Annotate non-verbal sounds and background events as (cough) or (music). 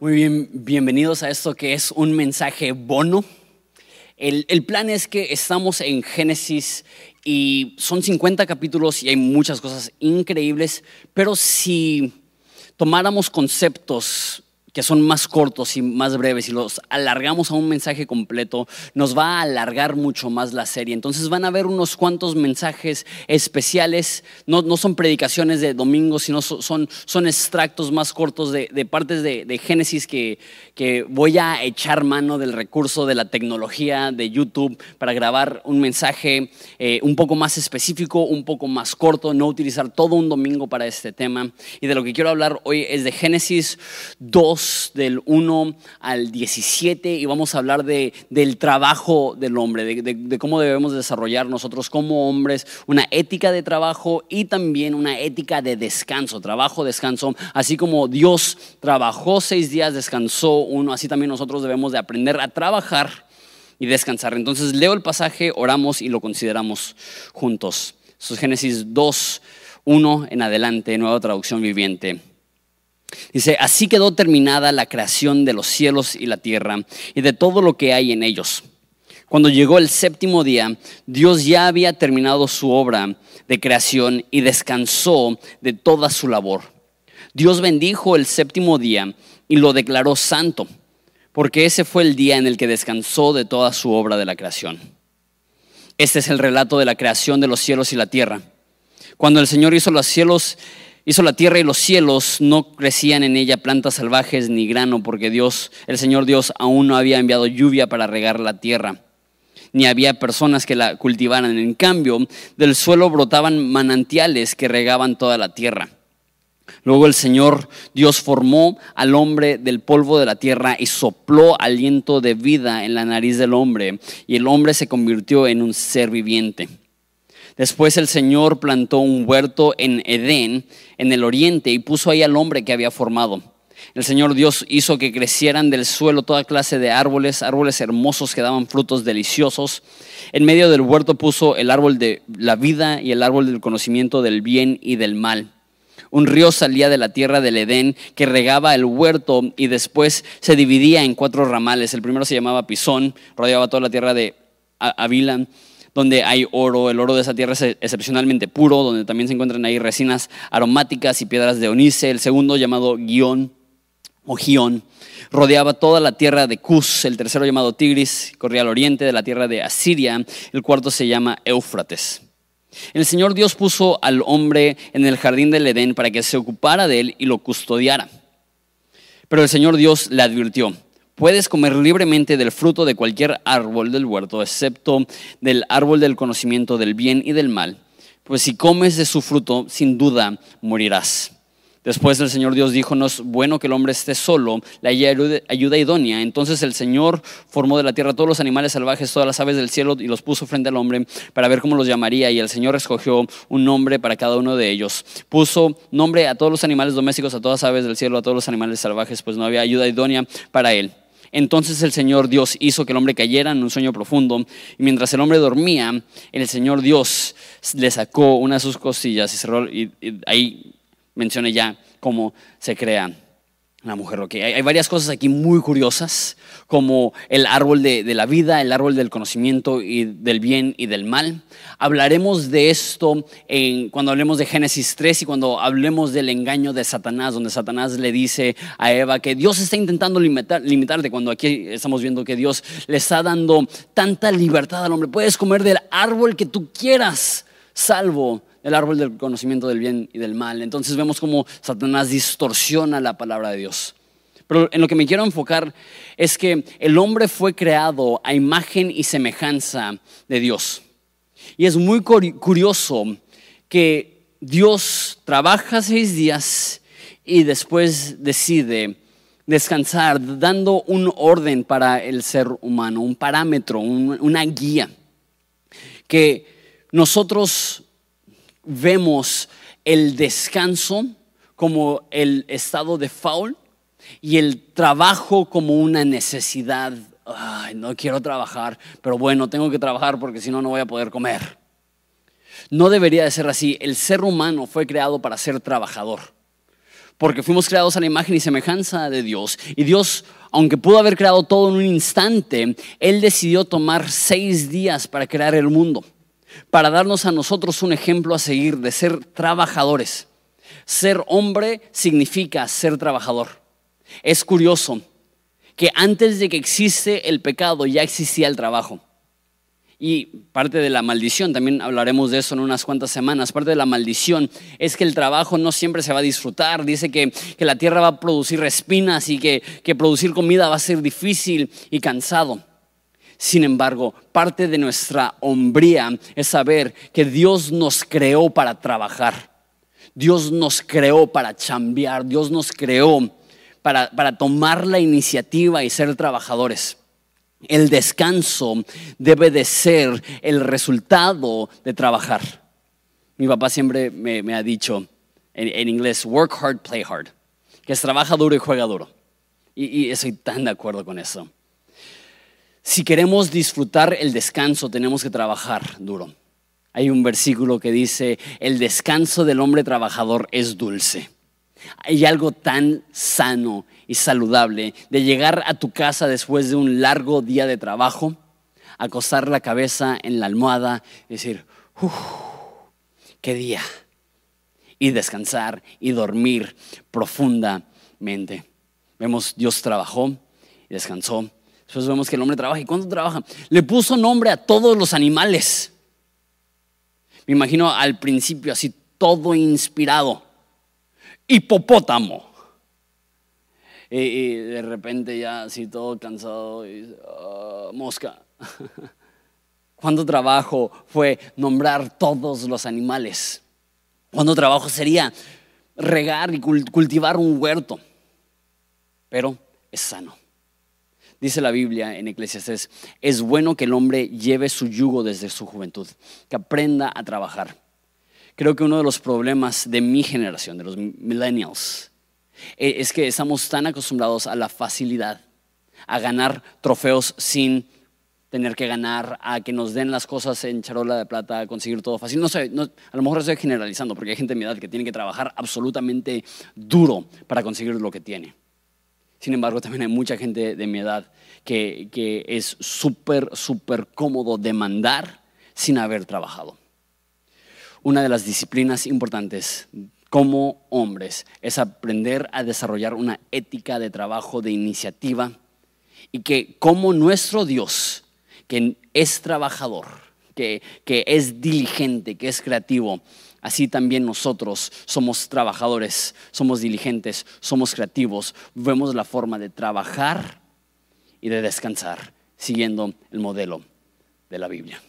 Muy bien, bienvenidos a esto que es un mensaje bono. El, el, plan es que estamos en Génesis y son 50 capítulos y hay muchas cosas increíbles, pero si tomáramos conceptos que son más cortos y más breves y los alargamos a un mensaje completo, nos va a alargar mucho más la serie. Entonces van a ver unos cuantos mensajes especiales, no, no son predicaciones de domingo, sino son, son extractos más cortos de, de partes de, de, Génesis que, que voy a echar mano del recurso de la tecnología de YouTube para grabar un mensaje eh, un poco más específico, un poco más corto, no utilizar todo un domingo para este tema. Y de lo que quiero hablar hoy es de Génesis 2 del 1 al 17 y vamos a hablar de, del trabajo del hombre, de, cómo debemos desarrollar nosotros como hombres una ética de trabajo y también una ética de descanso, trabajo, descanso, así como Dios trabajó seis días, descansó uno, así también nosotros debemos de aprender a trabajar y descansar. Entonces leo el pasaje, oramos y lo consideramos juntos. Eso es Génesis 2, 1 en adelante, nueva traducción viviente. Dice, así quedó terminada la creación de los cielos y la tierra y de todo lo que hay en ellos. Cuando llegó el séptimo día, Dios ya había terminado su obra de creación y descansó de toda su labor. Dios bendijo el séptimo día y lo declaró santo, porque ese fue el día en el que descansó de toda su obra de la creación. Este es el relato de la creación de los cielos y la tierra. Cuando el Señor hizo los cielos Hizo la tierra y los cielos, no crecían en ella plantas salvajes ni grano, porque Dios, el Señor Dios, aún no había enviado lluvia para regar la tierra, ni había personas que la cultivaran. En cambio, del suelo brotaban manantiales que regaban toda la tierra. Luego el Señor Dios formó al hombre del polvo de la tierra y sopló aliento de vida en la nariz del hombre, y el hombre se convirtió en un ser viviente. Después el Señor plantó un huerto en Edén, en el oriente, y puso ahí al hombre que había formado. El Señor Dios hizo que crecieran del suelo toda clase de árboles, árboles hermosos que daban frutos deliciosos. En medio del huerto puso el árbol de la vida y el árbol del conocimiento del bien y del mal. Un río salía de la tierra del Edén que regaba el huerto y después se dividía en cuatro ramales. El primero se llamaba Pisón, rodeaba toda la tierra de Avila donde hay oro. El oro de esa tierra es excepcionalmente puro, donde también se encuentran ahí resinas aromáticas y piedras de onice. El segundo, llamado Guión o Gión, rodeaba toda la tierra de Cus. El tercero, llamado Tigris, corría al oriente de la tierra de Asiria. El cuarto se llama Éufrates. El Señor Dios puso al hombre en el jardín del Edén para que se ocupara de él y lo custodiara. Pero el Señor Dios le advirtió, Puedes comer libremente del fruto de cualquier árbol del huerto, excepto del árbol del conocimiento del bien y del mal, pues si comes de su fruto, sin duda morirás. Después el Señor Dios dijo, no es bueno que el hombre esté solo, la ayuda idónea. Entonces el Señor formó de la tierra todos los animales salvajes, todas las aves del cielo y los puso frente al hombre para ver cómo los llamaría. Y el Señor escogió un nombre para cada uno de ellos. Puso nombre a todos los animales domésticos, a todas las aves del cielo, a todos los animales salvajes, pues no había ayuda idónea para él. Entonces el Señor Dios hizo que el hombre cayera en un sueño profundo y mientras el hombre dormía, el Señor Dios le sacó una de sus costillas y cerró y, ahí menciona ya cómo se crea la mujer. Okay. Hay, varias cosas aquí muy curiosas, como el árbol de, la vida, el árbol del conocimiento y del bien y del mal. Hablaremos de esto cuando hablemos de Génesis 3 y cuando hablemos del engaño de Satanás, donde Satanás le dice a Eva que Dios está intentando limitar, limitarte, cuando aquí estamos viendo que Dios le está dando tanta libertad al hombre. Puedes comer del árbol que tú quieras, salvo el árbol del conocimiento del bien y del mal. Entonces vemos cómo Satanás distorsiona la palabra de Dios. Pero en lo que me quiero enfocar es que el hombre fue creado a imagen y semejanza de Dios. Y es muy curioso que Dios trabaja seis días y después decide descansar, dando un orden para el ser humano, un parámetro, una guía, que nosotros vemos el descanso como el estado de faul y el trabajo como una necesidad. No quiero trabajar, pero bueno, tengo que trabajar porque si no, no voy a poder comer. No debería de ser así. El ser humano fue creado para ser trabajador. porque fuimos creados a la imagen y semejanza de Dios. Y Dios, aunque pudo haber creado todo en un instante, Él decidió tomar seis días para crear el mundo, para darnos a nosotros un ejemplo a seguir de ser trabajadores. Ser hombre significa ser trabajador. Es curioso que antes de que existe el pecado ya existía el trabajo. Y parte de la maldición, también hablaremos de eso en unas cuantas semanas, parte de la maldición es que el trabajo no siempre se va a disfrutar. Dice que, la tierra va a producir espinas y que, que producir comida va a ser difícil y cansado. Sin embargo, parte de nuestra hombría es saber que Dios nos creó para trabajar. Dios nos creó para chambear. Dios nos creó para, para tomar la iniciativa y ser trabajadores. El descanso debe de ser el resultado de trabajar. Mi papá siempre me, ha dicho en, inglés, work hard, play hard, que es trabaja duro y juega duro. Y, y estoy tan de acuerdo con eso. Si queremos disfrutar el descanso, tenemos que trabajar duro. Hay un versículo que dice, el descanso del hombre trabajador es dulce. Hay algo tan sano y saludable de llegar a tu casa después de un largo día de trabajo, acostar la cabeza en la almohada y decir, uff, qué día. Y descansar y dormir profundamente. Vemos, Dios trabajó y descansó. Después vemos que el hombre trabaja. ¿Y cuándo trabaja? Le puso nombre a todos los animales. Me imagino al principio así todo inspirado hipopótamo. Y, de repente ya así todo cansado, y, ah, mosca. (laughs) ¿Cuánto trabajo fue nombrar todos los animales? ¿Cuánto trabajo sería regar y cultivar un huerto? Pero es sano. Dice la Biblia en Eclesiastes, es bueno que el hombre lleve su yugo desde su juventud, que aprenda a trabajar creo que uno de los problemas de mi generación, de los millennials, e, es que estamos tan acostumbrados a la facilidad, a ganar trofeos sin tener que ganar, a que nos den las cosas en charola de plata, a conseguir todo fácil. No sé, a lo mejor estoy generalizando, porque hay gente de mi edad que tiene que trabajar absolutamente duro para conseguir lo que tiene. Sin embargo, también hay mucha gente de mi edad que, que es súper, súper cómodo demandar sin haber trabajado. Una de las disciplinas importantes como hombres es aprender a desarrollar una ética de trabajo, de iniciativa, y que como nuestro Dios, que es trabajador, que, que es diligente, que es creativo, así también nosotros somos trabajadores, somos diligentes, somos creativos, vemos la forma de trabajar y de descansar siguiendo el modelo de la Biblia.